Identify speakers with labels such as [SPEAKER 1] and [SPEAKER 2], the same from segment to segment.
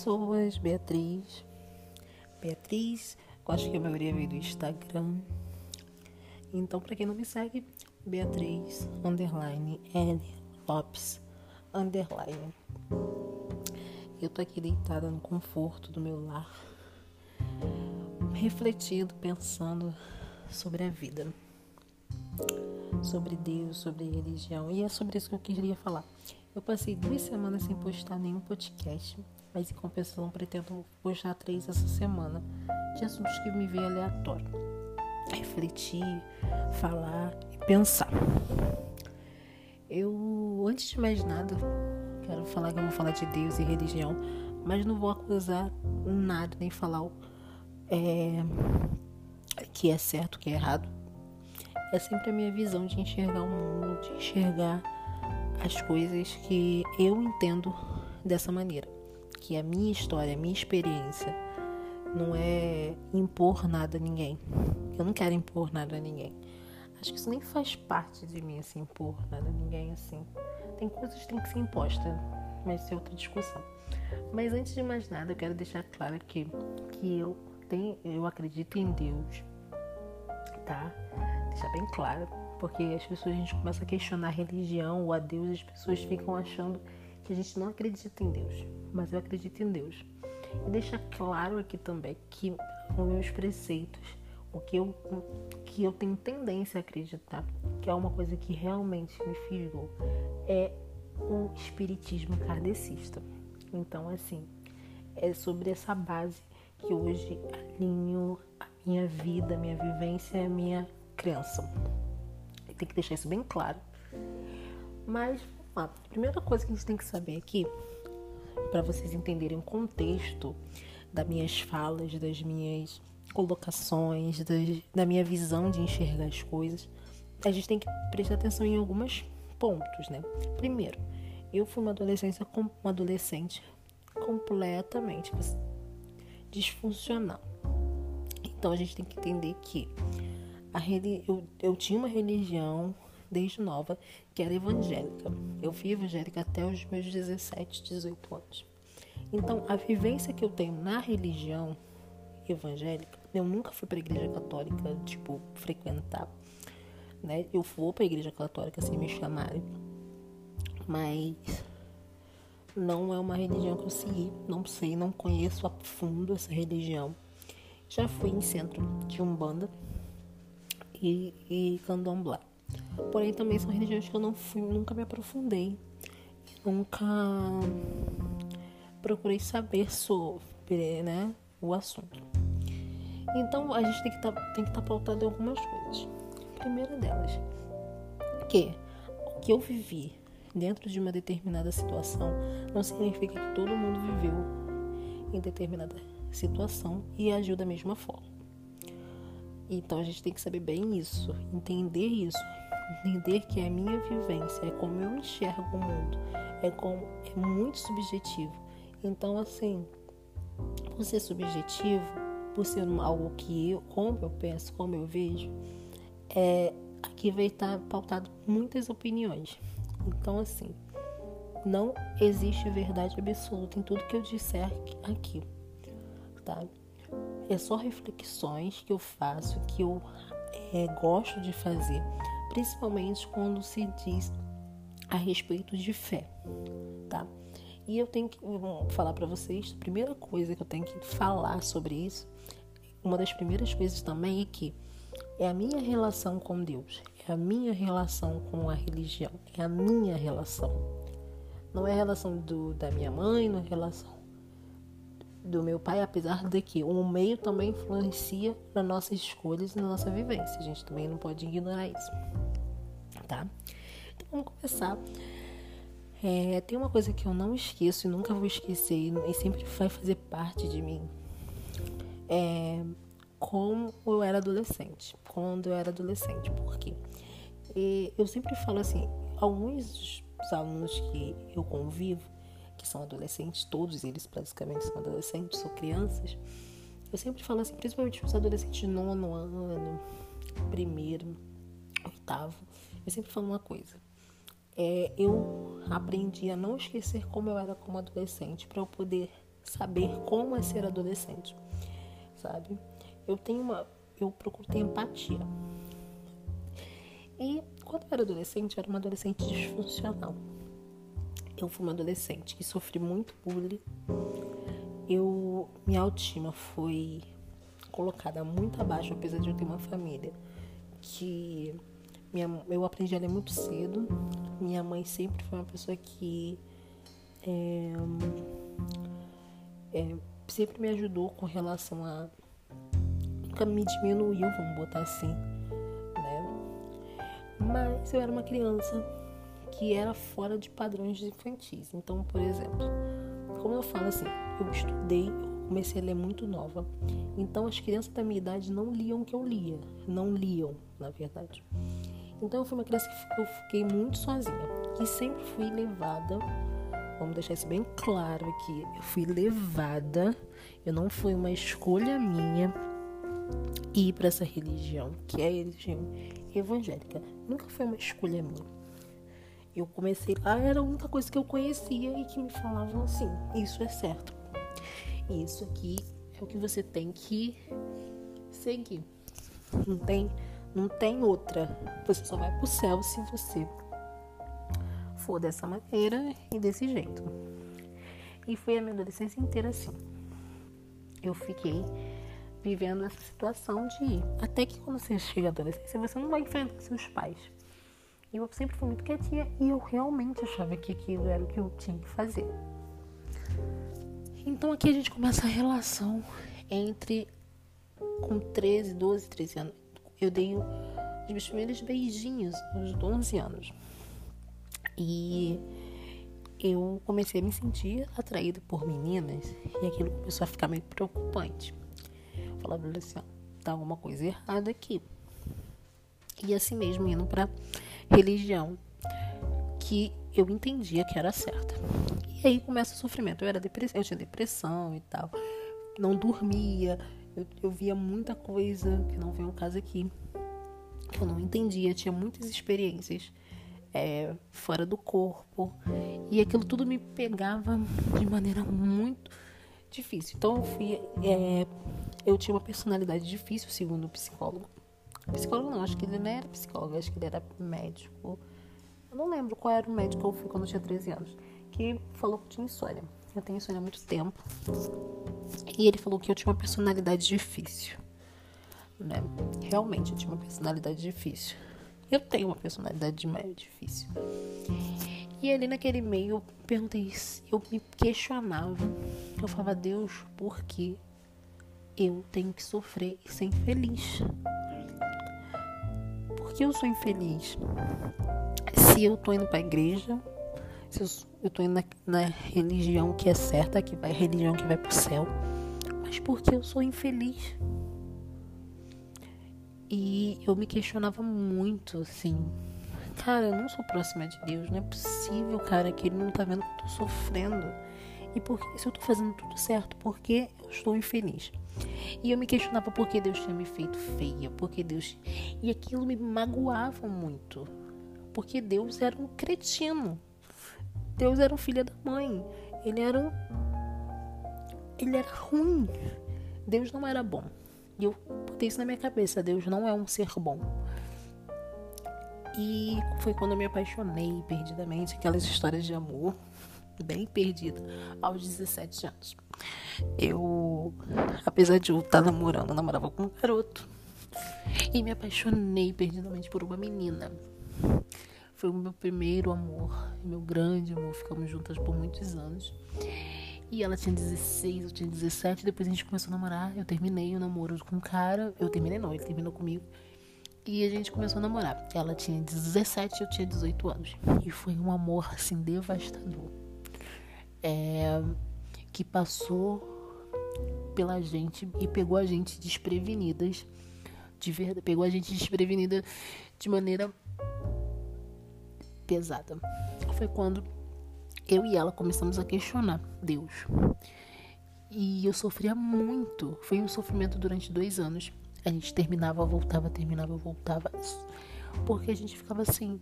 [SPEAKER 1] pessoas, Beatriz. Beatriz, eu acho que a maioria veio do Instagram. Então, para quem não me segue, Beatriz, underline, L, Lopes, underline. Eu tô aqui deitada no conforto do meu lar, refletindo, pensando sobre a vida, sobre Deus, sobre religião. E é sobre isso que eu queria falar. Eu passei duas semanas sem postar nenhum podcast, mas em compensação pretendo postar três essa semana de assuntos que me veem aleatório. Refletir, falar e pensar. Eu, antes de mais nada, quero falar que eu vou falar de Deus e religião, mas não vou acusar nada, nem falar é, que é certo, que é errado. É sempre a minha visão de enxergar o mundo, de enxergar as coisas que eu entendo dessa maneira, que a minha história, a minha experiência não é impor nada a ninguém. Eu não quero impor nada a ninguém. Acho que isso nem faz parte de mim, assim, impor nada a ninguém, assim. Tem coisas que tem que ser imposta, mas isso é outra discussão. Mas antes de mais nada, eu quero deixar claro que, que eu, tenho, eu acredito em Deus, tá? Deixar bem claro porque as pessoas, a gente começa a questionar a religião ou a Deus, as pessoas ficam achando que a gente não acredita em Deus. Mas eu acredito em Deus. E deixar claro aqui também que os meus preceitos, o que eu, que eu tenho tendência a acreditar, que é uma coisa que realmente me fisgou, é o espiritismo kardecista. Então, assim, é sobre essa base que hoje alinho a minha vida, a minha vivência, a minha crença tem que deixar isso bem claro. Mas a primeira coisa que a gente tem que saber aqui, para vocês entenderem o contexto das minhas falas, das minhas colocações, das, da minha visão de enxergar as coisas, a gente tem que prestar atenção em alguns pontos, né? Primeiro, eu fui uma adolescência uma adolescente completamente disfuncional. Então a gente tem que entender que a eu, eu tinha uma religião desde nova que era evangélica. Eu fui evangélica até os meus 17, 18 anos. Então, a vivência que eu tenho na religião evangélica, eu nunca fui para a igreja católica, tipo, frequentar, né? Eu vou para a igreja católica se me chamarem, mas não é uma religião que eu segui, não sei, não conheço a fundo essa religião. Já fui em centro de Umbanda, e, e candomblé. Porém, também são religiões que eu não fui, nunca me aprofundei, nunca procurei saber sobre né, o assunto. Então, a gente tem que tá, estar tá pautado em algumas coisas. A primeira delas, que o que eu vivi dentro de uma determinada situação não significa que todo mundo viveu em determinada situação e agiu da mesma forma. Então a gente tem que saber bem isso, entender isso, entender que é a minha vivência, é como eu enxergo o mundo, é como é muito subjetivo. Então assim, por ser subjetivo, por ser algo que eu, como eu penso, como eu vejo, é, aqui vai estar pautado muitas opiniões. Então assim, não existe verdade absoluta em tudo que eu disser aqui, tá? é só reflexões que eu faço, que eu é, gosto de fazer, principalmente quando se diz a respeito de fé, tá? E eu tenho que falar para vocês, a primeira coisa que eu tenho que falar sobre isso, uma das primeiras coisas também é que é a minha relação com Deus, é a minha relação com a religião, é a minha relação. Não é a relação do, da minha mãe, não é a relação do meu pai, apesar de que o meio também influencia nas nossas escolhas e na nossa vivência. A gente também não pode ignorar isso, tá? Então vamos começar. É, tem uma coisa que eu não esqueço e nunca vou esquecer e sempre vai fazer parte de mim. É como eu era adolescente. Quando eu era adolescente, por quê? E eu sempre falo assim, alguns alunos que eu convivo, que são adolescentes, todos eles basicamente são adolescentes, são crianças. Eu sempre falo assim, principalmente os adolescentes de nono ano, primeiro, oitavo, eu sempre falo uma coisa. É, eu aprendi a não esquecer como eu era como adolescente para eu poder saber como é ser adolescente, sabe? Eu tenho uma, eu procuro ter empatia. E quando eu era adolescente, eu era uma adolescente disfuncional. Eu fui uma adolescente que sofri muito bullying. Eu, minha autoestima foi colocada muito abaixo, apesar de eu ter uma família que minha, eu aprendi a ler muito cedo. Minha mãe sempre foi uma pessoa que é, é, sempre me ajudou com relação a. Nunca me diminuiu, vamos botar assim. Né? Mas eu era uma criança que era fora de padrões infantis. Então, por exemplo, como eu falo assim, eu estudei, comecei a ler muito nova. Então, as crianças da minha idade não liam o que eu lia. Não liam, na verdade. Então, eu fui uma criança que eu fiquei muito sozinha. E sempre fui levada Vamos deixar isso bem claro aqui. Eu fui levada, eu não foi uma escolha minha ir para essa religião, que é a religião evangélica. Nunca foi uma escolha minha. Eu comecei lá, era a única coisa que eu conhecia e que me falavam assim: isso é certo. Isso aqui é o que você tem que seguir. Não tem, não tem outra. Você só vai pro céu se você for dessa maneira e desse jeito. E foi a minha adolescência inteira assim. Eu fiquei vivendo essa situação de ir. Até que quando você chega à adolescência, você não vai enfrentar seus pais. E eu sempre fui muito quietinha e eu realmente achava que aquilo era o que eu tinha que fazer. Então aqui a gente começa a relação entre com 13, 12, 13 anos. Eu dei os meus primeiros beijinhos aos 12 anos. E eu comecei a me sentir atraída por meninas e aquilo começou a ficar meio preocupante. Falava assim, tá alguma coisa errada aqui. E assim mesmo indo para religião que eu entendia que era certa. E aí começa o sofrimento. Eu era depressão, eu tinha depressão e tal. Não dormia. Eu, eu via muita coisa que não vem ao caso aqui. Que eu não entendia. Tinha muitas experiências é, fora do corpo. E aquilo tudo me pegava de maneira muito difícil. Então eu fui. É, eu tinha uma personalidade difícil, segundo o psicólogo. Psicólogo não, acho que ele não era psicólogo, acho que ele era médico. Eu não lembro qual era o médico que eu fui quando eu tinha 13 anos. Que falou que tinha insônia. Eu tenho insônia há muito tempo. E ele falou que eu tinha uma personalidade difícil. Né? Realmente eu tinha uma personalidade difícil. Eu tenho uma personalidade meio difícil. E ali naquele meio eu perguntei, eu me questionava. Eu falava, Deus, por que eu tenho que sofrer e ser infeliz? Por que eu sou infeliz? Se eu tô indo pra igreja, se eu, eu tô indo na, na religião que é certa, que vai, religião que vai pro céu, mas por que eu sou infeliz? E eu me questionava muito, assim. Cara, eu não sou próxima de Deus. Não é possível, cara, que Ele não tá vendo que eu tô sofrendo. E por, se eu tô fazendo tudo certo, por que eu estou infeliz? E eu me questionava por que Deus tinha me feito feia, porque Deus. E aquilo me magoava muito. Porque Deus era um cretino. Deus era um filho da mãe. Ele era um. Ele era ruim. Deus não era bom. E eu botei isso na minha cabeça: Deus não é um ser bom. E foi quando eu me apaixonei perdidamente, aquelas histórias de amor, bem perdida, aos 17 anos. Eu, apesar de eu estar namorando, eu namorava com um garoto. E me apaixonei perdidamente por uma menina. Foi o meu primeiro amor, meu grande amor. Ficamos juntas por muitos anos. E ela tinha 16, eu tinha 17. Depois a gente começou a namorar. Eu terminei o namoro com um cara. Eu terminei, não, ele terminou comigo. E a gente começou a namorar. Ela tinha 17 eu tinha 18 anos. E foi um amor, assim, devastador. É, que passou pela gente e pegou a gente desprevenidas. De verdade, pegou a gente desprevenida de maneira pesada. Foi quando eu e ela começamos a questionar Deus. E eu sofria muito. Foi um sofrimento durante dois anos. A gente terminava, voltava, terminava, voltava. Porque a gente ficava assim: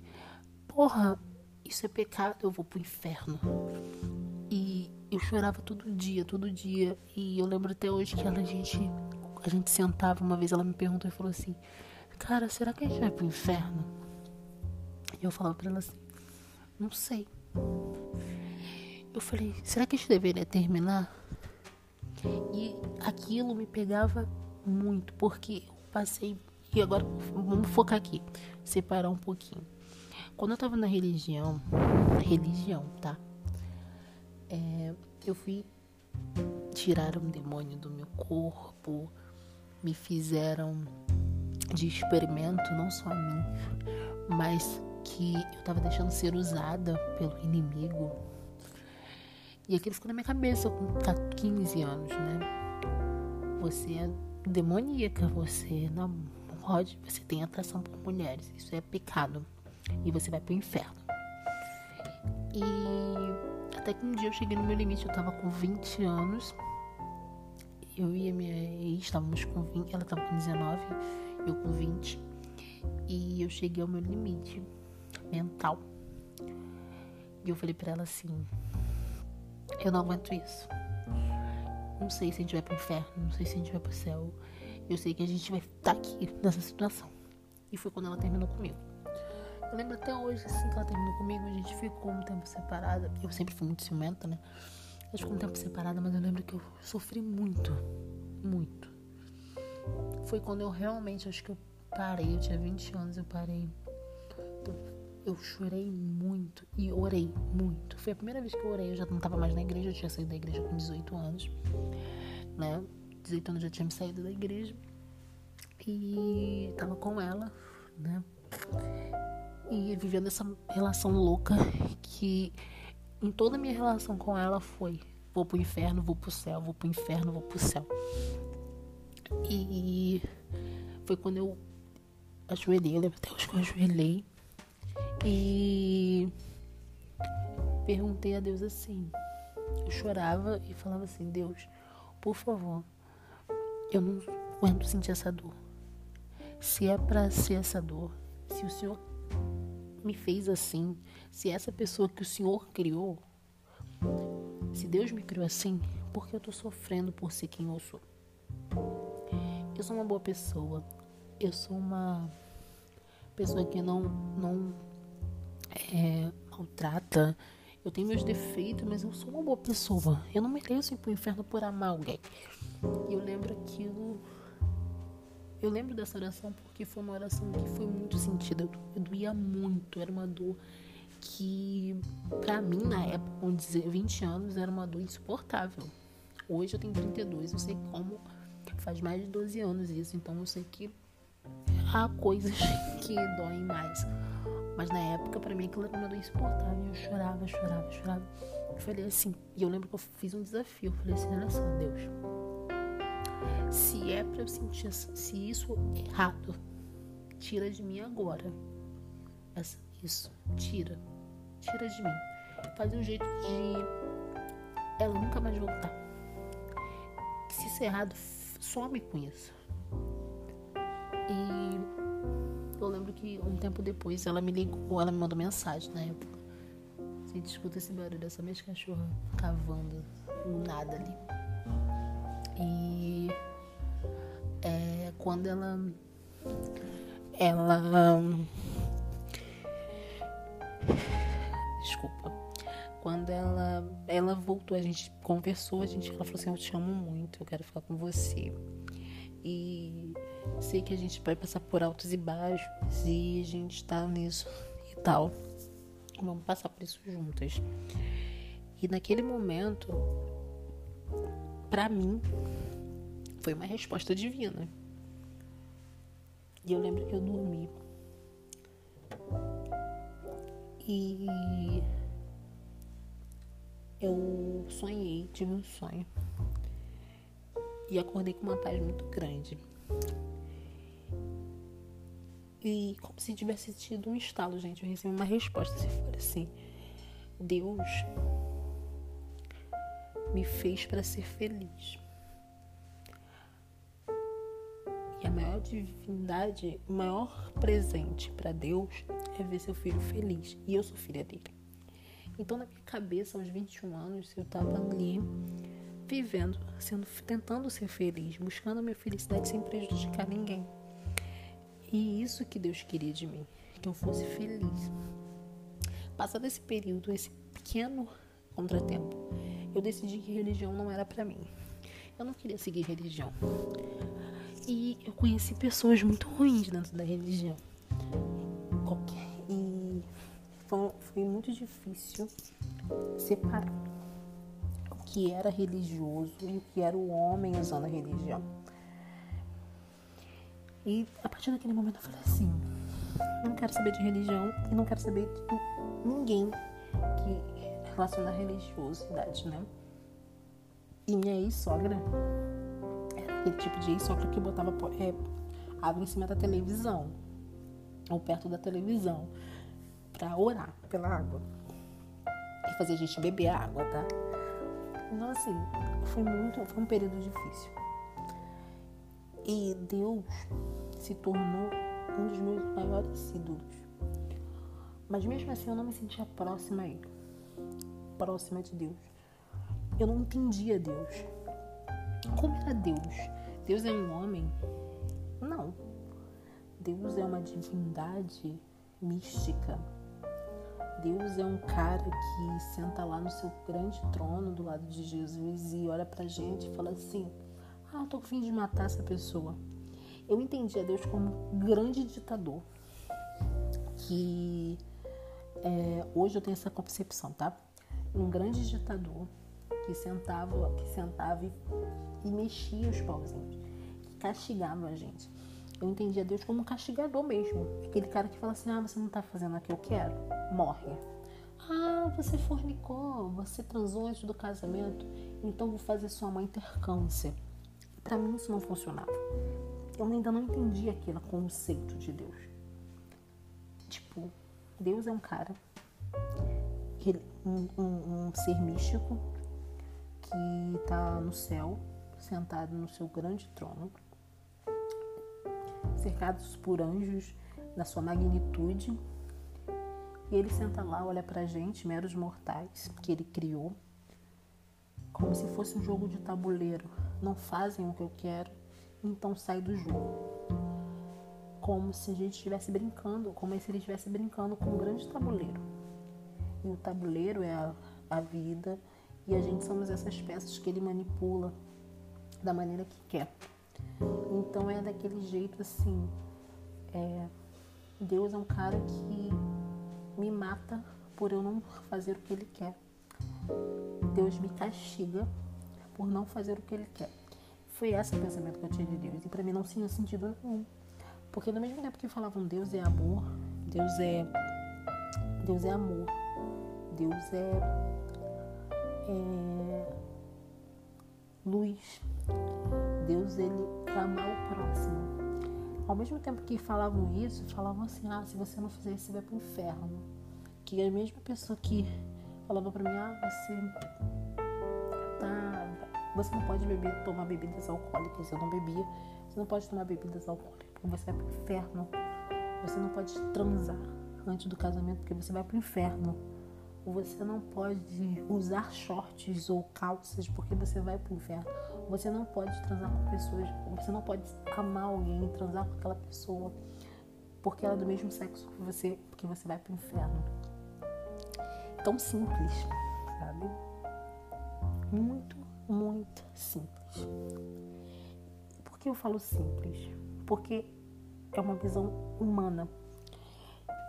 [SPEAKER 1] porra, isso é pecado, eu vou pro inferno. E eu chorava todo dia, todo dia. E eu lembro até hoje que ela, a gente, a gente sentava uma vez, ela me perguntou e falou assim: Cara, será que a gente vai pro inferno? Eu falava pra ela assim: Não sei. Eu falei: Será que a gente deveria terminar? E aquilo me pegava muito, porque eu passei. E agora vamos focar aqui, separar um pouquinho. Quando eu tava na religião, religião, tá? É, eu fui tirar um demônio do meu corpo, me fizeram de experimento, não só a mim, mas que eu tava deixando ser usada pelo inimigo. E aquilo ficou na minha cabeça com 15 anos, né? Você é demoníaca, você não pode, você tem atração por mulheres, isso é pecado. E você vai pro inferno. E até que um dia eu cheguei no meu limite, eu tava com 20 anos. Eu e a minha ex estávamos com 20, ela tava com 19, eu com 20. E eu cheguei ao meu limite mental. E eu falei para ela assim: Eu não aguento isso. Não sei se a gente vai pro inferno, não sei se a gente vai pro céu. Eu sei que a gente vai estar tá aqui nessa situação. E foi quando ela terminou comigo. Eu lembro até hoje, assim, que ela terminou comigo, a gente ficou um tempo separada. Eu sempre fui muito ciumenta, né? A gente ficou um tempo separada, mas eu lembro que eu sofri muito. Muito. Foi quando eu realmente, acho que eu parei. Eu tinha 20 anos, eu parei. Eu chorei muito e orei muito. Foi a primeira vez que eu orei. Eu já não estava mais na igreja, eu tinha saído da igreja com 18 anos, né? 18 anos já tinha me saído da igreja e tava com ela, né? E vivendo essa relação louca que em toda a minha relação com ela foi vou pro inferno, vou pro céu, vou pro inferno, vou pro céu. E foi quando eu ajoelhei, eu lembro até hoje que eu ajoelhei e perguntei a Deus assim. Eu chorava e falava assim: Deus, por favor, eu não aguento sentir essa dor. Se é para ser essa dor, se o Senhor me fez assim, se essa pessoa que o Senhor criou, se Deus me criou assim, por que eu tô sofrendo por ser quem eu sou? Eu sou uma boa pessoa. Eu sou uma pessoa que não não é, maltrata. Eu tenho meus defeitos, mas eu sou uma boa pessoa. Eu não mereço ir pro inferno por amar alguém. E eu lembro aquilo. Eu lembro dessa oração porque foi uma oração que foi muito sentida. Eu, eu doía muito. Era uma dor que, pra mim, na época, com 20 anos, era uma dor insuportável. Hoje eu tenho 32, eu sei como faz mais de 12 anos isso, então eu sei que há coisas que doem mais. Mas na época, para mim, aquilo era uma dor insuportável. Eu chorava, chorava, chorava. Eu falei assim, e eu lembro que eu fiz um desafio. Eu falei assim: olha só, Deus, se é pra eu sentir, se isso é errado, tira de mim agora. Essa, isso, tira. Tira de mim. Faz um jeito de ela nunca mais voltar. Se isso é errado, some com isso. E tempo depois ela me ligou, ela me mandou mensagem na época. Você escuta esse barulho dessa minha cachorra cavando nada ali. E é, quando ela. Ela. Desculpa. Quando ela, ela voltou, a gente conversou, a gente, ela falou assim, eu te amo muito, eu quero ficar com você. E sei que a gente vai passar por altos e baixos e a gente tá nisso e tal. Vamos passar por isso juntas. E naquele momento, para mim, foi uma resposta divina. E eu lembro que eu dormi. E eu sonhei, tive um sonho. E acordei com uma paz muito grande. E como se tivesse tido um estalo, gente. Eu recebi uma resposta se for assim. Deus me fez para ser feliz. E a maior divindade, o maior presente para Deus é ver seu filho feliz. E eu sou filha dele. Então, na minha cabeça, aos 21 anos, eu tava ali vivendo, sendo, tentando ser feliz, buscando a minha felicidade sem prejudicar ninguém. E isso que Deus queria de mim, que eu fosse feliz. Passado esse período, esse pequeno contratempo, eu decidi que religião não era para mim. Eu não queria seguir religião. E eu conheci pessoas muito ruins dentro da religião. E foi, foi muito difícil separar o que era religioso e o que era o homem usando a religião. E a partir daquele momento eu falei assim: não quero saber de religião e não quero saber de ninguém que relaciona a religiosidade, né? E minha ex-sogra era aquele tipo de ex-sogra que botava é, água em cima da televisão ou perto da televisão para orar pela água e fazer a gente beber água, tá? Então assim, foi muito, foi um período difícil. E Deus se tornou um dos meus maiores ídolos. Mas mesmo assim eu não me sentia próxima a Ele, próxima de Deus. Eu não entendia Deus. Como era Deus? Deus é um homem? Não. Deus é uma divindade mística. Deus é um cara que senta lá no seu grande trono do lado de Jesus e olha pra gente e fala assim: ah, tô com fim de matar essa pessoa. Eu entendi a Deus como um grande ditador. Que é, hoje eu tenho essa concepção, tá? Um grande ditador que sentava, que sentava e, e mexia os pauzinhos, que castigava a gente. Eu entendi a Deus como um castigador mesmo. Aquele cara que fala assim: ah, você não tá fazendo o que eu quero, morre. Ah, você fornicou, você transou antes do casamento, então vou fazer sua mãe ter câncer. Para mim isso não funcionava. Eu ainda não entendi aquele conceito de Deus. Tipo, Deus é um cara, um, um, um ser místico que está no céu, sentado no seu grande trono, cercados por anjos da sua magnitude. E ele senta lá, olha pra gente, meros mortais, que ele criou, como se fosse um jogo de tabuleiro não fazem o que eu quero, então sai do jogo. Como se a gente estivesse brincando, como se ele estivesse brincando com um grande tabuleiro. E o tabuleiro é a, a vida e a gente somos essas peças que ele manipula da maneira que quer. Então é daquele jeito assim. É, Deus é um cara que me mata por eu não fazer o que ele quer. Deus me castiga por não fazer o que ele quer. Foi esse o pensamento que eu tinha de Deus. E para mim não tinha sentido nenhum. Porque no mesmo tempo que falavam Deus é amor, Deus é Deus é amor, Deus é, é luz, Deus ele é amar o próximo. Ao mesmo tempo que falavam isso, falavam assim: ah, se você não fizer isso, você vai pro inferno. Que a mesma pessoa que falava para mim: ah, você você não pode beber, tomar bebidas alcoólicas. Eu não bebia. Você não pode tomar bebidas alcoólicas porque você vai pro inferno. Você não pode transar antes do casamento porque você vai pro inferno. Você não pode usar shorts ou calças porque você vai pro inferno. Você não pode transar com pessoas. Você não pode amar alguém e transar com aquela pessoa porque ela é do mesmo sexo que você, porque você vai pro inferno. Tão simples, sabe? Muito muito simples. Por que eu falo simples? Porque é uma visão humana.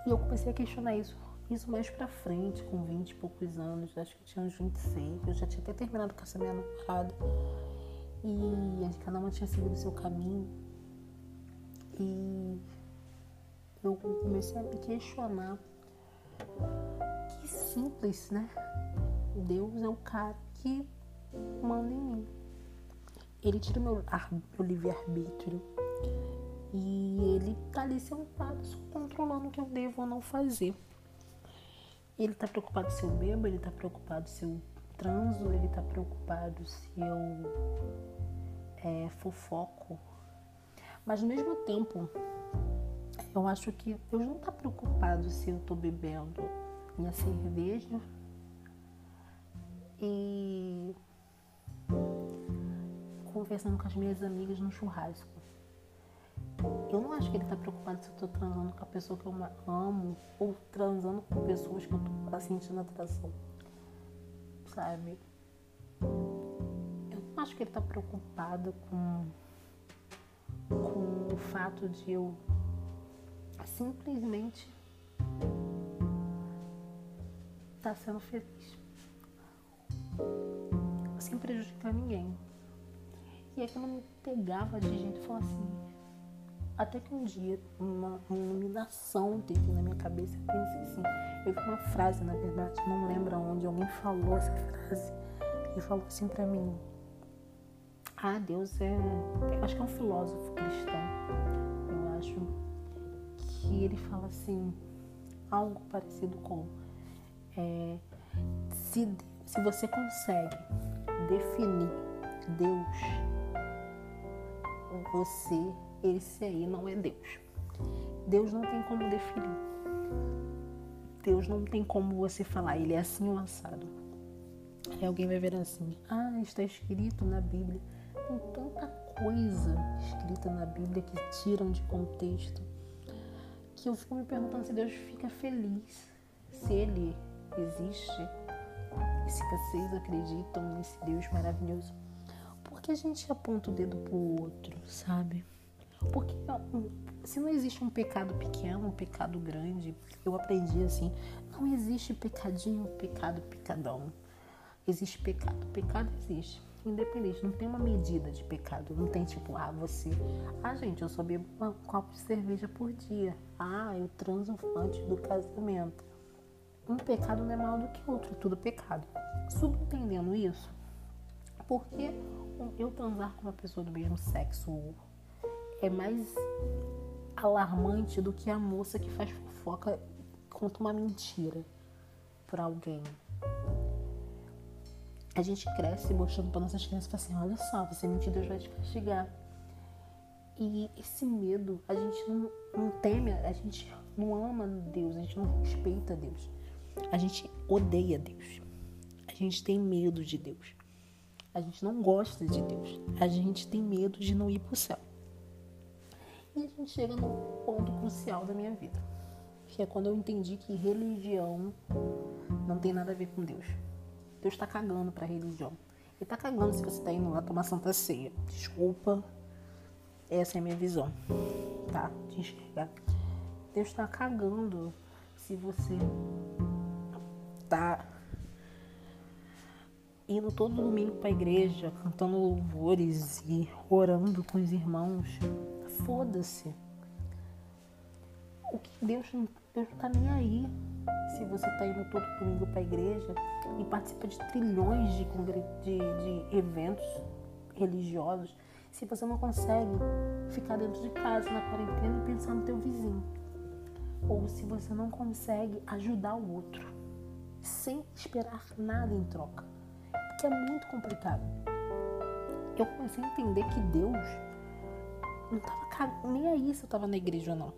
[SPEAKER 1] E eu comecei a questionar isso, isso mais pra frente, com 20 e poucos anos, acho que eu tinha uns 26, eu já tinha até terminado com essa minha namorada. E cada uma tinha seguido o seu caminho. E eu comecei a me questionar. Que simples, né? Deus é o cara que manda em mim. Ele tira meu, meu livre-arbítrio. E ele tá ali sentado, só controlando o que eu devo ou não fazer. Ele tá preocupado se eu bebo, ele tá preocupado se eu transo, ele tá preocupado se eu é, fofoco. Mas ao mesmo tempo, eu acho que Deus não tá preocupado se eu tô bebendo minha cerveja e conversando com as minhas amigas no churrasco. Eu não acho que ele tá preocupado se eu tô transando com a pessoa que eu amo ou transando com pessoas que eu tô tá sentindo atração. Sabe? Eu não acho que ele tá preocupado com, com o fato de eu simplesmente estar tá sendo feliz. Sem prejudicar ninguém. E aquilo me pegava de gente e falava assim. Até que um dia, uma, iluminação teve na minha cabeça. Eu pensei assim. Eu vi uma frase, na verdade, não lembro onde alguém falou essa frase. E falou assim pra mim: Ah, Deus é. Eu acho que é um filósofo cristão. Eu acho que ele fala assim. Algo parecido com. É, se, se você consegue definir Deus você, esse aí não é Deus. Deus não tem como definir. Deus não tem como você falar, ele é assim ou assado. Aí alguém vai ver assim, ah, está escrito na Bíblia. Tem tanta coisa escrita na Bíblia que tiram de contexto que eu fico me perguntando se Deus fica feliz, se Ele existe e se vocês acreditam nesse Deus maravilhoso que a gente aponta o dedo pro outro, sabe? Porque se não existe um pecado pequeno, um pecado grande, eu aprendi assim, não existe pecadinho, pecado, pecadão. Existe pecado. Pecado existe. Independente, não tem uma medida de pecado. Não tem tipo, ah, você. Ah, gente, eu só bebo um copo de cerveja por dia. Ah, eu transo antes do casamento. Um pecado não é maior do que outro, é tudo pecado. Subentendendo isso, porque eu transar com uma pessoa do mesmo sexo é mais alarmante do que a moça que faz fofoca conta uma mentira para alguém. A gente cresce mostrando para nossas crianças assim, olha só, você mentir, Deus vai te castigar. E esse medo, a gente não, não teme, a gente não ama Deus, a gente não respeita Deus. A gente odeia Deus. A gente tem medo de Deus. A gente não gosta de Deus. A gente tem medo de não ir para o céu. E a gente chega no ponto crucial da minha vida, que é quando eu entendi que religião não tem nada a ver com Deus. Deus está cagando para religião. Ele está cagando se você está indo lá tomar Santa Ceia. Desculpa, essa é a minha visão, tá? De enxergar. Deus está cagando se você tá indo todo domingo para a igreja, cantando louvores e orando com os irmãos. Foda-se. O que Deus, Deus não tá nem aí se você tá indo todo domingo para a igreja e participa de trilhões de, de, de eventos religiosos, se você não consegue ficar dentro de casa na quarentena e pensar no teu vizinho. Ou se você não consegue ajudar o outro sem esperar nada em troca que é muito complicado. Eu comecei a entender que Deus não estava nem aí se eu estava na igreja ou não.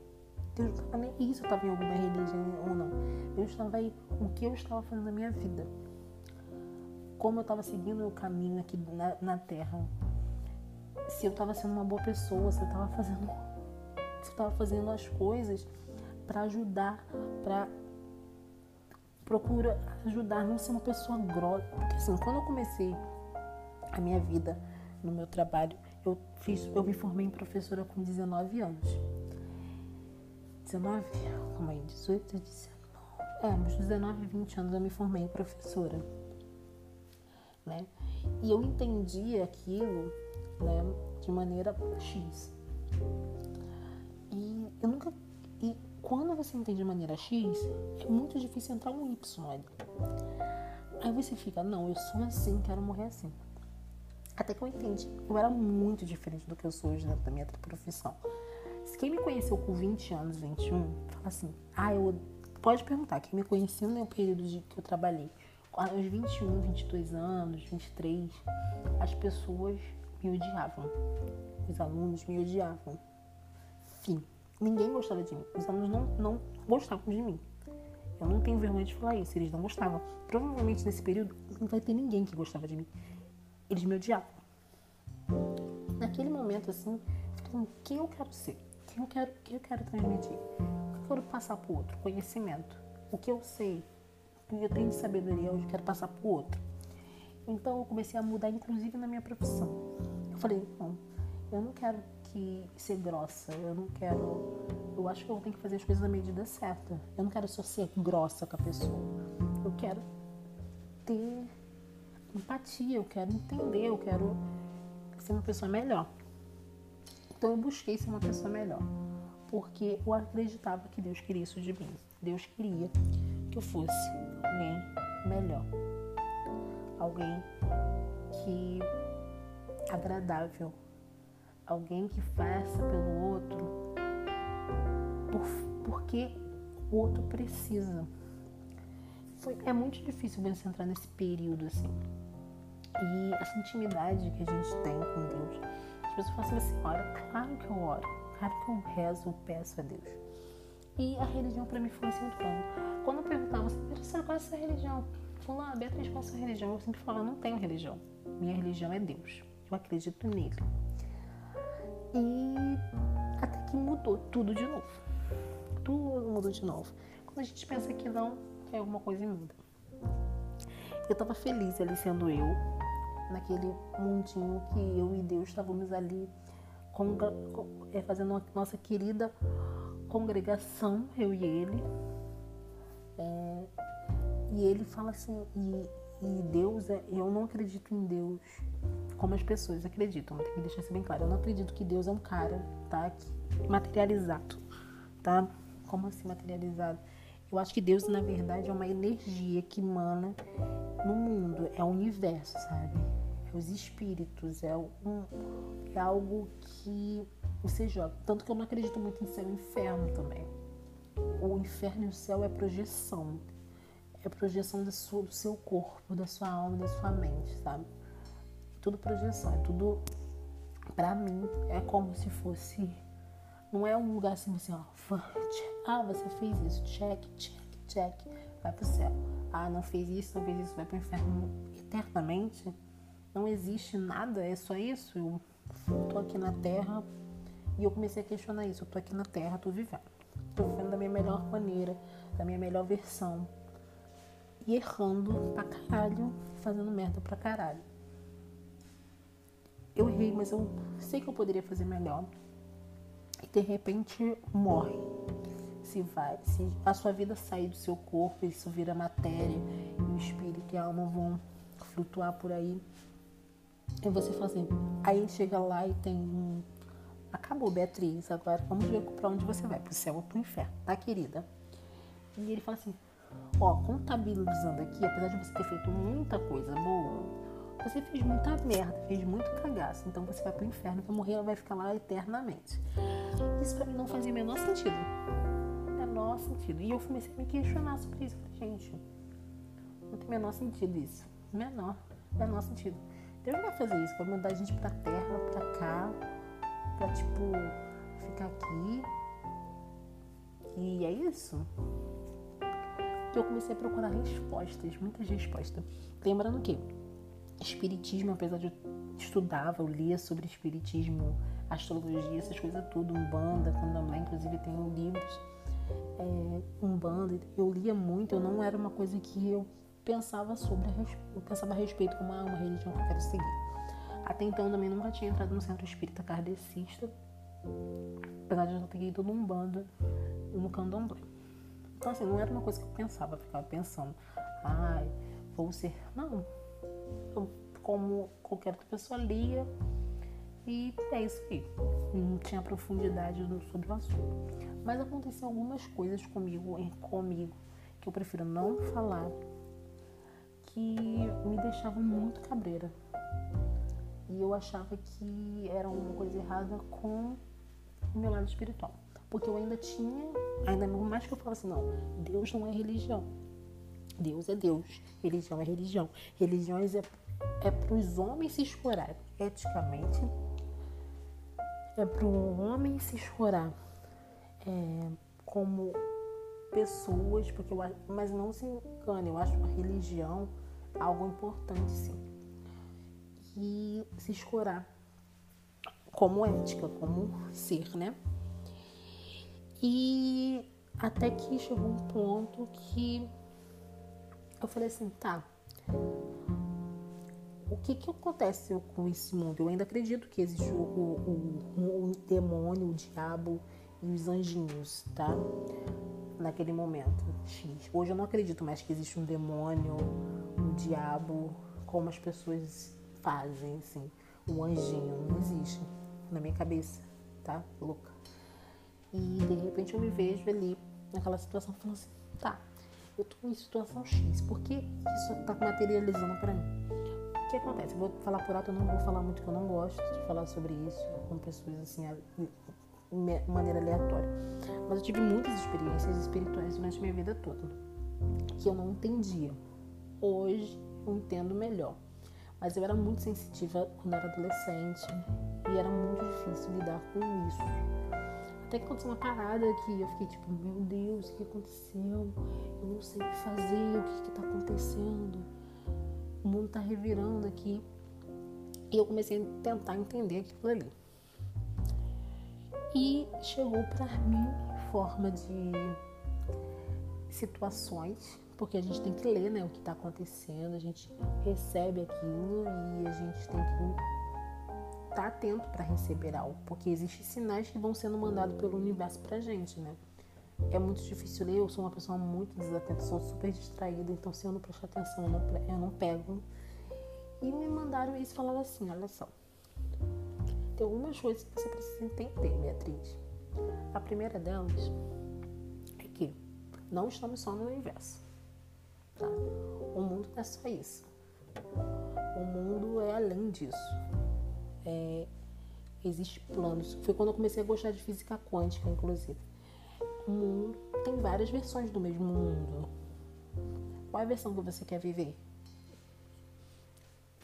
[SPEAKER 1] Deus não estava nem aí se eu estava em alguma religião ou não. Deus estava aí o que eu estava fazendo na minha vida. Como eu estava seguindo o caminho aqui na, na Terra. Se eu estava sendo uma boa pessoa, se eu estava fazendo, se eu estava fazendo as coisas para ajudar, para procura ajudar, não ser uma pessoa grossa. Porque assim, quando eu comecei a minha vida no meu trabalho, eu fiz, eu me formei em professora com 19 anos. 19? Calma aí, 18, 19. É, uns 19, 20 anos eu me formei em professora. Né? E eu entendi aquilo né, de maneira X. E eu nunca. E quando você entende de maneira X, é muito difícil entrar um Y ali. Aí você fica, não, eu sou assim, quero morrer assim. Até que eu entendi. Eu era muito diferente do que eu sou hoje dentro da minha profissão. Se quem me conheceu com 20 anos, 21, fala assim, ah, eu. Pode perguntar, quem me conheceu no período de que eu trabalhei, aos 21, 22 anos, 23, as pessoas me odiavam. Os alunos me odiavam. Fim. Ninguém gostava de mim. Os alunos não, não gostavam de mim. Eu não tenho vergonha de falar isso. Eles não gostavam. Provavelmente nesse período não vai ter ninguém que gostava de mim. Eles me odiavam. Naquele momento, assim, eu falei, quem eu quero ser? Quem eu quero, quem eu quero transmitir? O que eu quero passar para o outro? Conhecimento. O que eu sei, o que eu tenho de sabedoria, eu quero passar para o outro. Então eu comecei a mudar, inclusive na minha profissão. Eu falei, não, eu não quero que ser grossa, eu não quero. Eu acho que eu tenho que fazer as coisas na medida certa. Eu não quero só ser grossa com a pessoa. Eu quero ter empatia, eu quero entender, eu quero ser uma pessoa melhor. Então eu busquei ser uma pessoa melhor, porque eu acreditava que Deus queria isso de mim. Deus queria que eu fosse alguém melhor, alguém que agradável, alguém que faça pelo outro por, porque o outro precisa. Foi, é muito difícil você entrar nesse período assim. E essa intimidade que a gente tem com Deus. As pessoas falam assim, ora, claro que eu oro, claro que eu rezo, eu peço a Deus. E a religião para mim foi esse plano. Quando eu perguntava assim, Beatriz, qual é a sua religião? Falando, ah, Beatriz, qual é a sua religião? Eu sempre falava, não tenho religião. Minha religião é Deus. Eu acredito nele. E até que mudou tudo de novo. Tudo mudou de novo. Quando a gente pensa que não, é alguma coisa muda. Eu tava feliz ali sendo eu, naquele mundinho que eu e Deus estávamos ali é, fazendo a nossa querida congregação, eu e ele. É, e ele fala assim, e, e Deus, é, eu não acredito em Deus como as pessoas acreditam, tem que deixar isso bem claro. Eu não acredito que Deus é um cara, tá? Materializado, tá? Como assim materializado? Eu acho que Deus, na verdade, é uma energia que emana no mundo, é o universo, sabe? É os espíritos, é, um, é algo que você joga. Tanto que eu não acredito muito em céu e inferno também. O inferno e o céu é projeção. É projeção do seu, do seu corpo, da sua alma, da sua mente, sabe? Tudo projeção, é tudo. Pra mim, é como se fosse. Não é um lugar assim, assim, ó. Ah, você fez isso, check, check, check, vai pro céu. Ah, não fez isso, não fez isso, vai pro inferno eternamente. Não existe nada, é só isso. Eu tô aqui na Terra e eu comecei a questionar isso. Eu tô aqui na Terra, tô vivendo. Tô vivendo da minha melhor maneira, da minha melhor versão. E errando pra caralho, fazendo merda pra caralho. Eu errei, mas eu sei que eu poderia fazer melhor. E de repente morre. Se vai, se a sua vida sair do seu corpo, isso vira matéria, e o espírito e a alma vão flutuar por aí. E você fala assim, aí chega lá e tem um Acabou, Beatriz, agora vamos ver para onde você vai, pro céu ou pro inferno, tá, querida? E ele fala assim: Ó, contabilizando aqui, apesar de você ter feito muita coisa boa, você fez muita merda, fez muito cagaço, então você vai pro inferno, vai morrer, vai ficar lá eternamente. Isso pra mim não fazia o menor sentido. Menor sentido. E eu comecei a me questionar sobre isso. Falei, gente, não tem menor sentido isso. Menor, menor sentido. Deus não vai fazer isso, vai mandar a gente pra terra, pra cá, pra, tipo, ficar aqui. E é isso. Que eu comecei a procurar respostas, muitas respostas. Lembrando que espiritismo, apesar de eu estudava, eu lia sobre espiritismo, astrologia, essas coisas tudo, umbanda, candomblé, inclusive tenho livros, é, umbanda, eu lia muito, eu não era uma coisa que eu pensava sobre, eu pensava a respeito como uma, uma religião que eu quero seguir. Até então eu também nunca tinha entrado no centro espírita kardecista, apesar de eu ter ido num bando no candomblé. Então assim, não era uma coisa que eu pensava, eu ficava pensando, ai, vou ser. Não. Como qualquer outra pessoa lia e é isso aí. Não tinha profundidade sobre o assunto. Mas aconteceu algumas coisas comigo, comigo que eu prefiro não falar, que me deixavam muito cabreira. E eu achava que era uma coisa errada com o meu lado espiritual. Porque eu ainda tinha, ainda mais que eu falava assim, não, Deus não é religião. Deus é Deus, religião é religião. Religiões é, é para os homens se escorar eticamente, é para o homem se escorar é, como pessoas, porque eu, mas não se engane, eu acho a religião algo importante sim. E se escorar como ética, como ser, né? E até que chegou um ponto que eu falei assim, tá. O que que acontece com esse mundo? Eu ainda acredito que existe o, o, o, o demônio, o diabo e os anjinhos, tá? Naquele momento X. Hoje eu não acredito mais que existe um demônio, um diabo, como as pessoas fazem, assim. Um anjinho, não existe na minha cabeça, tá? Louca. E de repente eu me vejo ali naquela situação falando assim, tá, eu tô em situação X, por que isso tá materializando para mim? O que acontece? Eu vou falar por alto, eu não vou falar muito que eu não gosto de falar sobre isso com pessoas assim, de maneira aleatória. Mas eu tive muitas experiências espirituais durante minha vida toda que eu não entendia. Hoje eu entendo melhor. Mas eu era muito sensitiva quando era adolescente e era muito difícil lidar com isso. Até que aconteceu uma parada que eu fiquei tipo, meu Deus, o que aconteceu? Eu não sei o que fazer, o que, que tá acontecendo? O mundo tá revirando aqui. E eu comecei a tentar entender aquilo ali. E chegou para mim forma de situações, porque a gente tem que ler né, o que está acontecendo, a gente recebe aquilo e a gente tem que tá atento para receber algo, porque existem sinais que vão sendo mandados pelo universo pra gente, né? É muito difícil ler, eu sou uma pessoa muito desatenta, sou super distraída, então se eu não prestar atenção, eu não, eu não pego. E me mandaram isso falaram assim, olha só, tem algumas coisas que você precisa entender, Beatriz. A primeira delas é que não estamos só no universo. Tá? O mundo não é só isso. O mundo é além disso é, existe planos. Foi quando eu comecei a gostar de física quântica, inclusive. O mundo tem várias versões do mesmo mundo. Qual é a versão que você quer viver?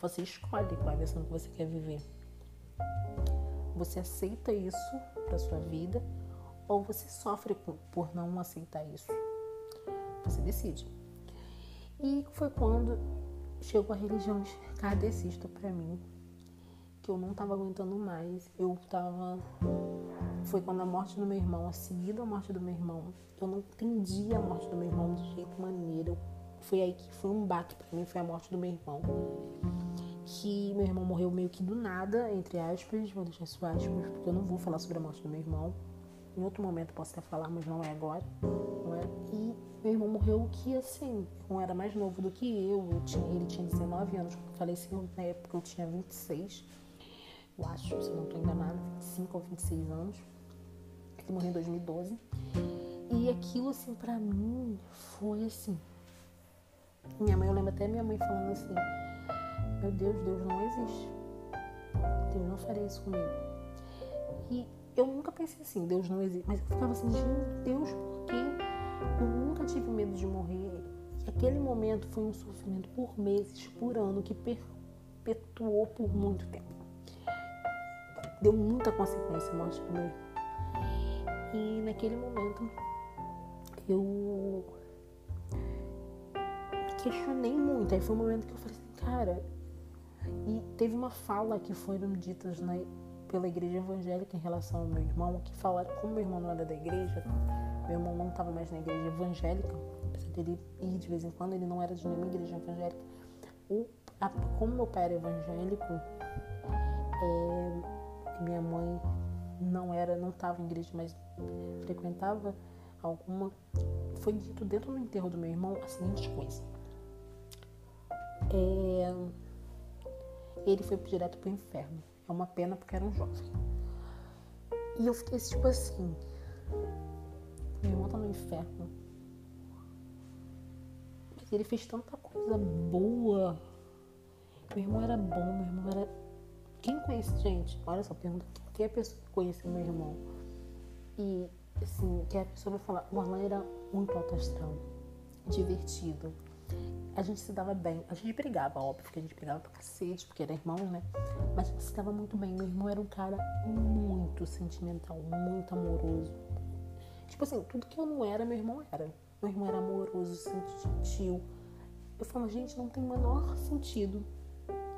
[SPEAKER 1] Você escolhe qual é a versão que você quer viver. Você aceita isso para sua vida ou você sofre por não aceitar isso? Você decide. E foi quando chegou a religião kardecista para mim, que eu não tava aguentando mais. Eu tava. Foi quando a morte do meu irmão, a seguida a morte do meu irmão, eu não entendi a morte do meu irmão de jeito maneiro. Foi aí que foi um baque para mim, foi a morte do meu irmão. Que meu irmão morreu meio que do nada, entre aspas, vou deixar isso aspas, porque eu não vou falar sobre a morte do meu irmão. Em outro momento posso até falar, mas não é agora. Não é? E meu irmão morreu que assim, não era mais novo do que eu. eu tinha, ele tinha 19 anos quando faleceu, na época eu tinha 26 eu acho, se eu não estou enganada, 25 ou 26 anos. Ele morreu em 2012. E aquilo, assim, pra mim, foi assim. Minha mãe, eu lembro até minha mãe falando assim: Meu Deus, Deus não existe. Deus não faria isso comigo. E eu nunca pensei assim: Deus não existe. Mas eu ficava assim: Gente, Deus, por quê? Eu nunca tive medo de morrer. E aquele momento foi um sofrimento por meses, por ano, que perpetuou por muito tempo deu muita consequência a morte do meu irmão. E naquele momento eu questionei muito. Aí foi um momento que eu falei assim, cara. E teve uma fala que foram ditas na, pela igreja evangélica em relação ao meu irmão, que falaram, como meu irmão não era da igreja, meu irmão não estava mais na igreja evangélica, apesar dele ir de vez em quando, ele não era de nenhuma igreja evangélica. O, a, como meu pai era evangélico, é, minha mãe não era, não estava em igreja, mas frequentava alguma, foi dito dentro do enterro do meu irmão a seguinte coisa. É, ele foi direto para o inferno. É uma pena porque era um jovem. E eu fiquei tipo assim. Meu irmão tá no inferno. Mas ele fez tanta coisa boa. Meu irmão era bom, meu irmão era quem conhece, gente, olha só, pergunta quem é a pessoa que conhece meu irmão. E, assim, que a pessoa vai falar, o Arlan era muito alto astral, divertido. A gente se dava bem. A gente brigava, óbvio que a gente brigava pra cacete, porque era irmão, né? Mas a gente se dava muito bem. Meu irmão era um cara muito sentimental, muito amoroso. Tipo assim, tudo que eu não era, meu irmão era. Meu irmão era amoroso, gentil. Eu falo, gente, não tem o menor sentido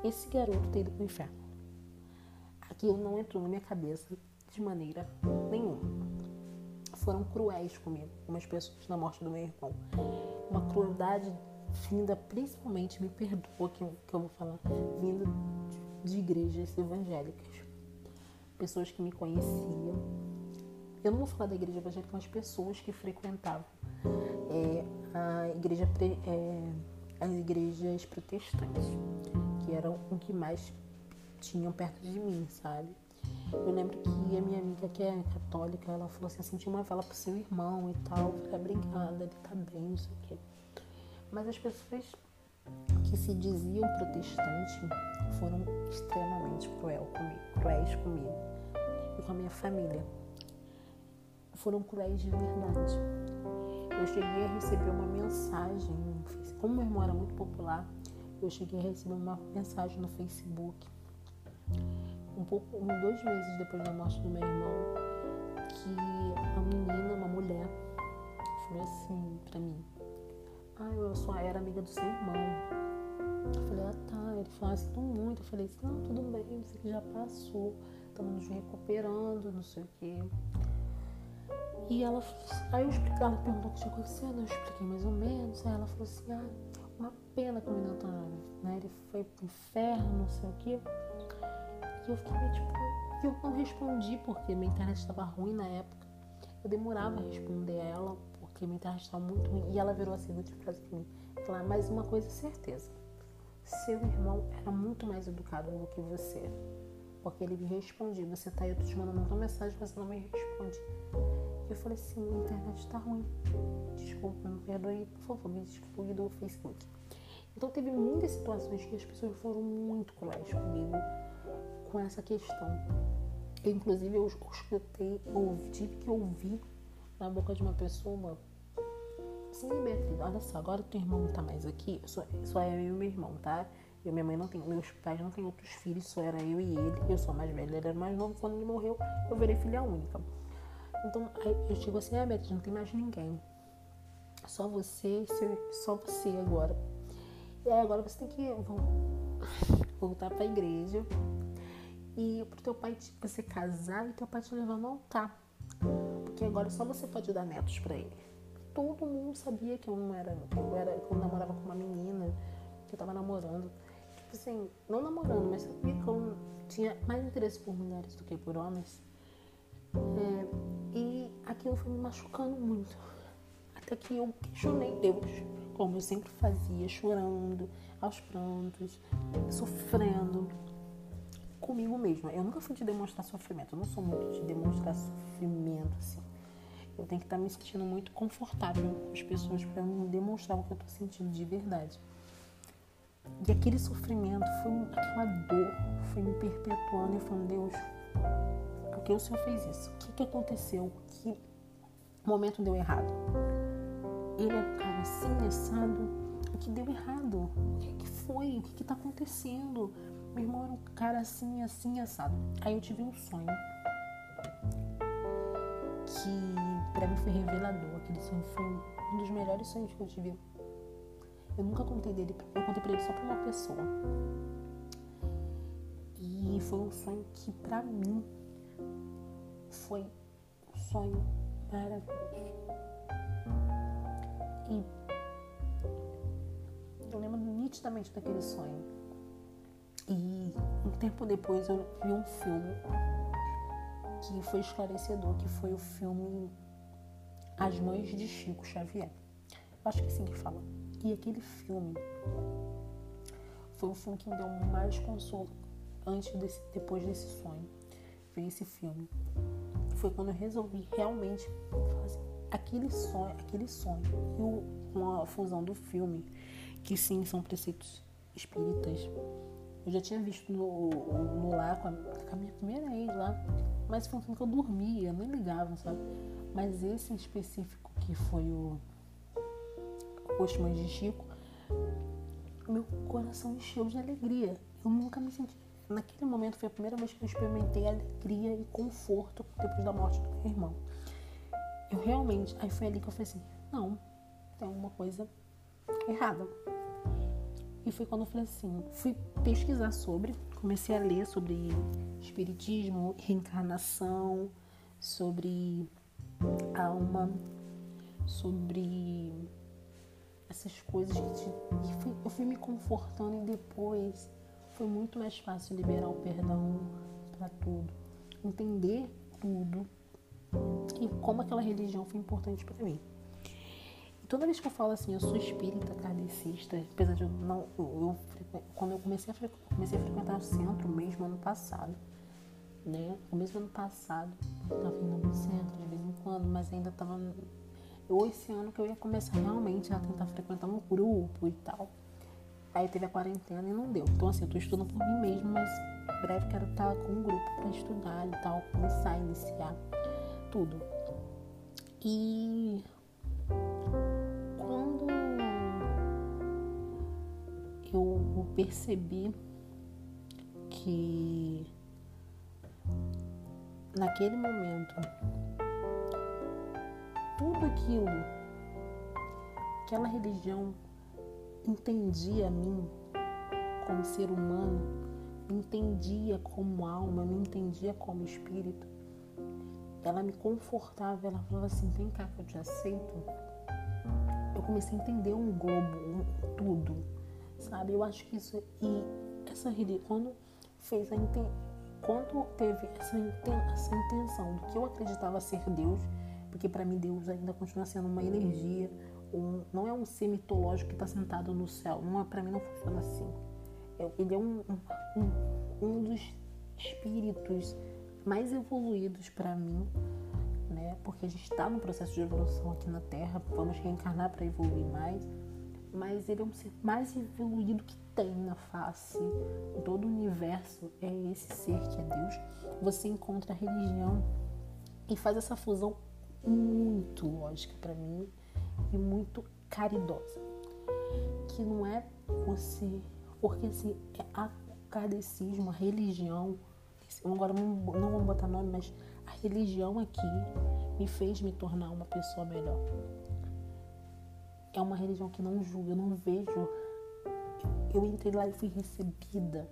[SPEAKER 1] esse garoto ter ido pro inferno. Aquilo não entrou na minha cabeça de maneira nenhuma. Foram cruéis comigo, as pessoas na morte do meu irmão. Uma crueldade vinda, principalmente, me perdoa que, que eu vou falar, vinda de, de igrejas evangélicas. Pessoas que me conheciam. Eu não vou falar da igreja evangélica, mas pessoas que frequentavam é, a igreja, é, as igrejas protestantes, que eram o que mais tinham perto de mim, sabe? Eu lembro que a minha amiga, que é católica, ela falou assim, senti uma vela pro seu irmão e tal. Falei, obrigada, ele tá bem, não sei o quê. Mas as pessoas que se diziam protestantes foram extremamente cruel comigo, cruéis comigo e com a minha família. Foram cruéis de verdade. Eu cheguei a receber uma mensagem, como meu irmão era muito popular, eu cheguei a receber uma mensagem no Facebook um pouco, dois meses depois da morte do meu irmão, que a menina, uma mulher, falou assim pra mim, ah, eu só era amiga do seu irmão. Eu falei, ah tá, ele falou, ah, sinto muito. Eu falei, não, tudo bem, isso aqui já passou, estamos nos recuperando, não sei o quê. E ela, aí eu expliquei, ela perguntou o que tinha acontecido, eu expliquei mais ou menos, aí ela falou assim, ah, uma pena que o menino tá, né, ele foi pro inferno, não sei o quê. E eu meio tipo. Eu não respondi porque minha internet estava ruim na época. Eu demorava a responder ela porque minha internet estava muito ruim. E ela virou a seguinte frase pra mim: falar, mas uma coisa é certeza. Seu irmão era muito mais educado do que você. Porque ele me respondia. Você tá aí, eu tô te mandando uma mensagem, mas você não me responde. Eu falei assim, minha internet está ruim. Desculpa, me perdoe, por favor, me desculpe do Facebook. Então teve muitas situações que as pessoas foram muito cruéis comigo com essa questão. Eu, inclusive, eu escutei, eu tive que ouvir na boca de uma pessoa Sim, Beatriz, olha só, agora teu irmão não tá mais aqui, só, só é eu e meu irmão, tá? Eu minha mãe não tem, meus pais não têm outros filhos, só era eu e ele, eu sou mais velha, ele era mais novo, quando ele morreu, eu virei filha única. Então, eu digo assim, ah, Beatriz, não tem mais ninguém. Só você, só você agora. E aí agora você tem que voltar pra igreja, e pro teu pai você casar e teu pai te levar no altar. Porque agora só você pode dar netos para ele. Todo mundo sabia que eu não era, que eu era, que eu namorava com uma menina, que eu tava namorando. Tipo assim, não namorando, mas sabia que eu tinha mais interesse por mulheres do que por homens. É, e aquilo foi me machucando muito. Até que eu questionei Deus, como eu sempre fazia, chorando, aos prantos, sofrendo comigo mesma. Eu nunca fui de demonstrar sofrimento. Eu não sou muito de demonstrar sofrimento, assim. Eu tenho que estar me sentindo muito confortável com as pessoas para me demonstrar o que eu estou sentindo de verdade. E aquele sofrimento, foi aquela dor, foi me perpetuando e falando, Deus, por que o Senhor fez isso? O que, que aconteceu? Que momento deu errado? Ele é cara assim, assado. O que deu errado? O que, que foi? O que está acontecendo? Meu irmão era um cara assim, assim, assado. Aí eu tive um sonho que para mim foi revelador. Aquele sonho foi um dos melhores sonhos que eu tive. Eu nunca contei dele, eu contei pra ele só pra uma pessoa. E foi um sonho que pra mim foi um sonho maravilhoso. E eu lembro nitidamente daquele sonho. E um tempo depois eu vi um filme que foi esclarecedor, que foi o filme As Mães de Chico Xavier. Acho que é assim que fala. E aquele filme foi o filme que me deu mais consolo antes desse, depois desse sonho. Ver esse filme. Foi quando eu resolvi realmente fazer aquele sonho, aquele sonho e o, uma fusão do filme, que sim são preceitos espíritas eu já tinha visto no, no lá com a, com a minha primeira ex lá, mas foi um filme que eu dormia, eu nem ligava, sabe? Mas esse em específico, que foi o Os Mães de Chico, meu coração encheu de alegria. Eu nunca me senti. Naquele momento foi a primeira vez que eu experimentei alegria e conforto depois da morte do meu irmão. eu realmente. Aí foi ali que eu falei assim: não, tem alguma coisa errada. E foi quando eu falei assim: fui pesquisar sobre, comecei a ler sobre espiritismo, reencarnação, sobre alma, sobre essas coisas que, te, fui, eu fui me confortando e depois foi muito mais fácil liberar o perdão para tudo, entender tudo e como aquela religião foi importante para mim. Toda vez que eu falo assim, eu sou espírita, kardecista, apesar de eu não. Eu, eu, quando eu comecei a, comecei a frequentar o centro mesmo ano passado, né? O mesmo ano passado, eu tava indo no centro de vez em quando, mas ainda tava. Eu, esse ano que eu ia começar realmente a tentar frequentar um grupo e tal. Aí teve a quarentena e não deu. Então, assim, eu tô estudando por mim mesmo, mas em breve quero estar com um grupo para estudar e tal, começar a iniciar tudo. E eu percebi que naquele momento tudo aquilo, aquela religião entendia a mim como ser humano, me entendia como alma, me entendia como espírito. Ela me confortava, ela falava assim, vem cá que eu te aceito. Eu comecei a entender um globo, um, tudo, sabe? Eu acho que isso e essa religião quando fez a quando teve essa, essa intenção do que eu acreditava ser Deus, porque para mim Deus ainda continua sendo uma energia, um, não é um ser mitológico que está sentado no céu. Não é, para mim não funciona assim. É, ele é um, um, um dos espíritos mais evoluídos para mim, né? Porque a gente está no processo de evolução aqui na Terra, vamos reencarnar para evoluir mais. Mas ele é um ser mais evoluído que tem na face. Todo o universo é esse ser que é Deus. Você encontra a religião e faz essa fusão muito lógica para mim e muito caridosa. Que não é você. Porque assim, é a kardecismo, a religião. Agora não vamos botar nome, mas a religião aqui me fez me tornar uma pessoa melhor. É uma religião que não julga, eu não vejo. Eu entrei lá e fui recebida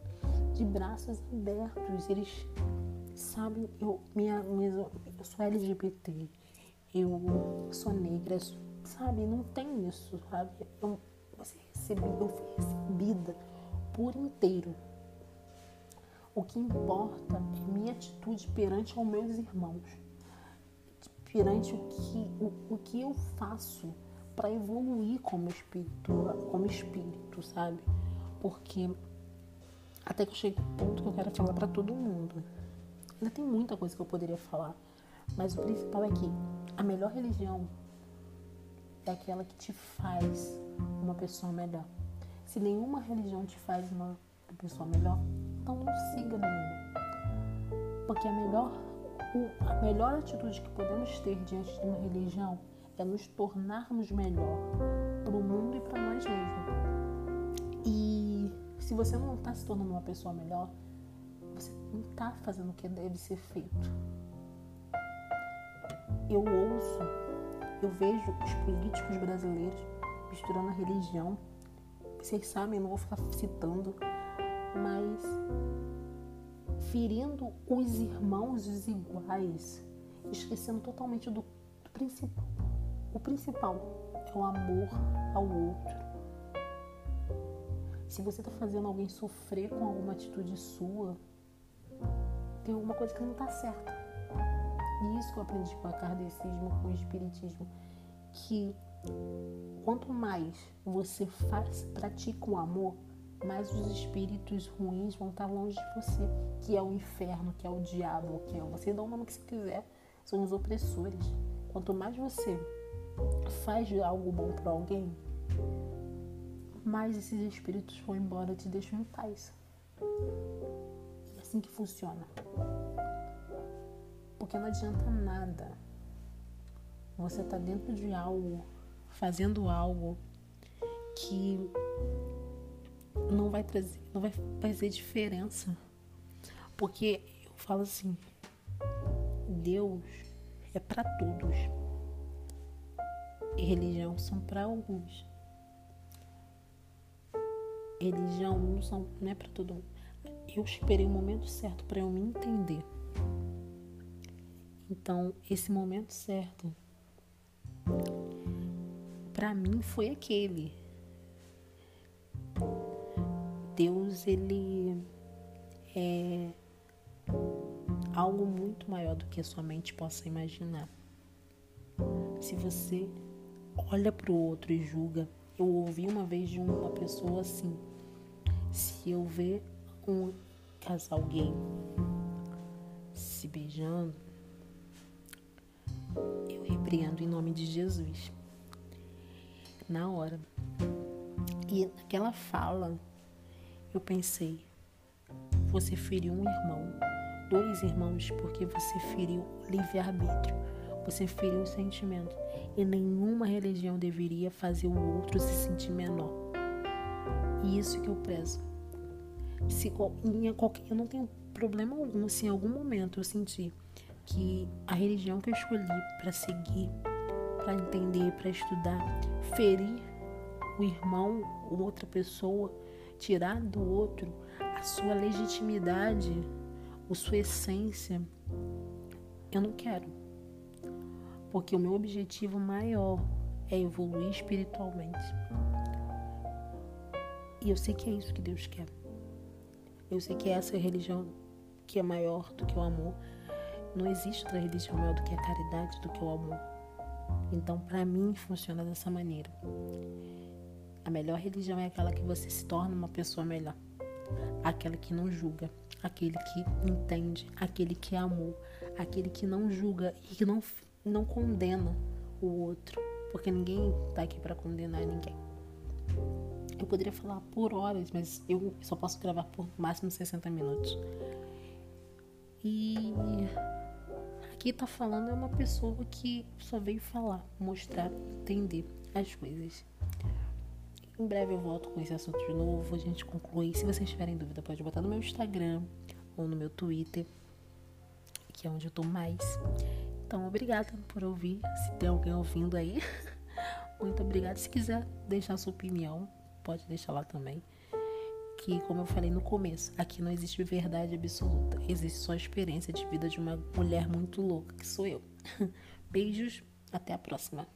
[SPEAKER 1] de braços abertos. Eles sabem, eu, minha, minha, eu sou LGBT, eu sou negra, sabe? Não tem isso, sabe? Eu, eu fui recebida por inteiro. O que importa é minha atitude perante aos meus irmãos, perante o que, o, o que eu faço para evoluir como espírito, como espírito, sabe? Porque até que eu cheguei ao ponto que eu quero falar para todo mundo. Ainda tem muita coisa que eu poderia falar, mas o principal é que a melhor religião é aquela que te faz uma pessoa melhor. Se nenhuma religião te faz uma pessoa melhor, então não siga nenhuma. Porque a melhor, a melhor atitude que podemos ter diante de uma religião é nos tornarmos melhor para o mundo e para nós mesmos. E se você não está se tornando uma pessoa melhor, você não está fazendo o que deve ser feito. Eu ouço eu vejo os políticos brasileiros misturando a religião. Vocês sabem, não vou ficar citando, mas ferindo os irmãos os iguais, esquecendo totalmente do, do principal. O principal é o amor ao outro. Se você está fazendo alguém sofrer com alguma atitude sua, tem alguma coisa que não está certa. E isso que eu aprendi com o kardecismo, com o espiritismo, que quanto mais você faz, pratica o amor, mais os espíritos ruins vão estar longe de você, que é o inferno, que é o diabo, que é você dá o nome que você quiser, são os opressores. Quanto mais você faz algo bom para alguém, mais esses espíritos vão embora e te deixam em paz. É assim que funciona. Porque não adianta nada você tá dentro de algo, fazendo algo que não vai trazer, não vai fazer diferença. Porque eu falo assim, Deus é para todos. Religião são para alguns. Religião não, são, não é para todo mundo. Eu esperei o momento certo para eu me entender. Então, esse momento certo para mim foi aquele. Deus, ele é algo muito maior do que a sua mente possa imaginar. Se você olha para o outro e julga, eu ouvi uma vez de uma pessoa assim: se eu ver um casal gay se beijando, eu repreendo em nome de Jesus. Na hora. E naquela fala, eu pensei: você feriu um irmão, dois irmãos, porque você feriu o livre-arbítrio, você feriu o sentimento. E nenhuma religião deveria fazer o outro se sentir menor. E isso que eu prezo. Se, em qualquer, eu não tenho problema algum se em algum momento eu sentir que a religião que eu escolhi para seguir, para entender, para estudar, ferir o irmão ou outra pessoa, tirar do outro a sua legitimidade, a sua essência, eu não quero. Porque o meu objetivo maior é evoluir espiritualmente. E eu sei que é isso que Deus quer. Eu sei que essa é religião que é maior do que o amor. Não existe outra religião maior do que a caridade, do que o amor. Então, para mim, funciona dessa maneira. A melhor religião é aquela que você se torna uma pessoa melhor. Aquela que não julga, aquele que entende, aquele que é amor, aquele que não julga e que não, não condena o outro. Porque ninguém tá aqui para condenar ninguém. Eu poderia falar por horas, mas eu só posso gravar por máximo 60 minutos. E aqui tá falando é uma pessoa que só veio falar, mostrar, entender as coisas. Em breve eu volto com esse assunto de novo, a gente conclui. Se vocês tiverem dúvida, pode botar no meu Instagram ou no meu Twitter, que é onde eu tô mais. Então, obrigada por ouvir. Se tem alguém ouvindo aí, muito obrigada. Se quiser deixar sua opinião, pode deixar lá também. Que, como eu falei no começo, aqui não existe verdade absoluta. Existe só a experiência de vida de uma mulher muito louca, que sou eu. Beijos, até a próxima.